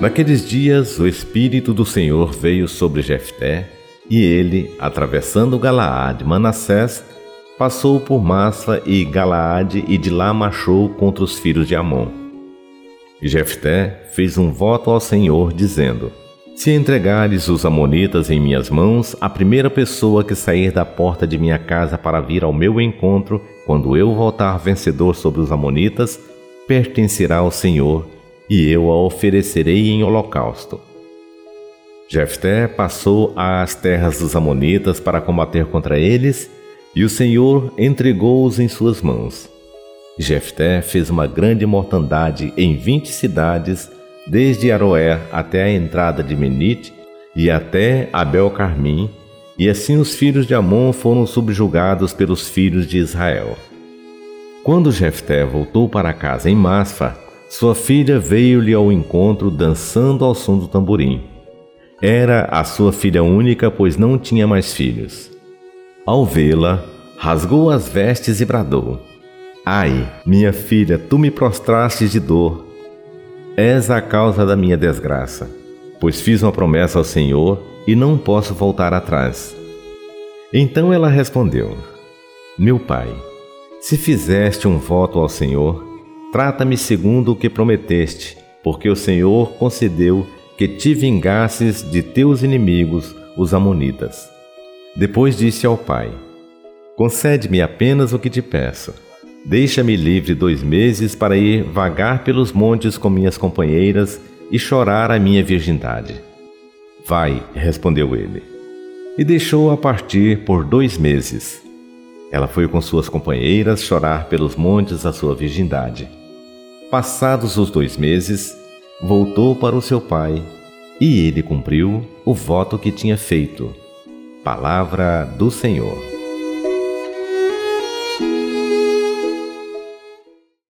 Naqueles dias, o Espírito do Senhor veio sobre Jefté, e ele, atravessando Galaade, Manassés, passou por Massa e Galaade e de lá marchou contra os filhos de Amon. E Jefté fez um voto ao Senhor, dizendo: Se entregares os amonitas em minhas mãos, a primeira pessoa que sair da porta de minha casa para vir ao meu encontro, quando eu voltar vencedor sobre os amonitas, pertencerá ao Senhor e eu a oferecerei em holocausto. Jefté passou às terras dos Amonitas para combater contra eles, e o Senhor entregou-os em suas mãos. Jefté fez uma grande mortandade em vinte cidades, desde Aroé até a entrada de Menite e até Abel-Carmim, e assim os filhos de Amon foram subjugados pelos filhos de Israel. Quando Jefté voltou para casa em Masfa, sua filha veio-lhe ao encontro dançando ao som do tamborim. Era a sua filha única, pois não tinha mais filhos. Ao vê-la, rasgou as vestes e bradou: Ai, minha filha, tu me prostrastes de dor. És a causa da minha desgraça, pois fiz uma promessa ao Senhor e não posso voltar atrás. Então ela respondeu: Meu pai, se fizeste um voto ao Senhor, Trata-me segundo o que prometeste, porque o Senhor concedeu que te vingasses de teus inimigos, os Amonitas. Depois disse ao pai: Concede-me apenas o que te peço. Deixa-me livre dois meses para ir vagar pelos montes com minhas companheiras e chorar a minha virgindade. Vai, respondeu ele. E deixou-a partir por dois meses. Ela foi com suas companheiras chorar pelos montes a sua virgindade. Passados os dois meses, voltou para o seu pai e ele cumpriu o voto que tinha feito. Palavra do Senhor.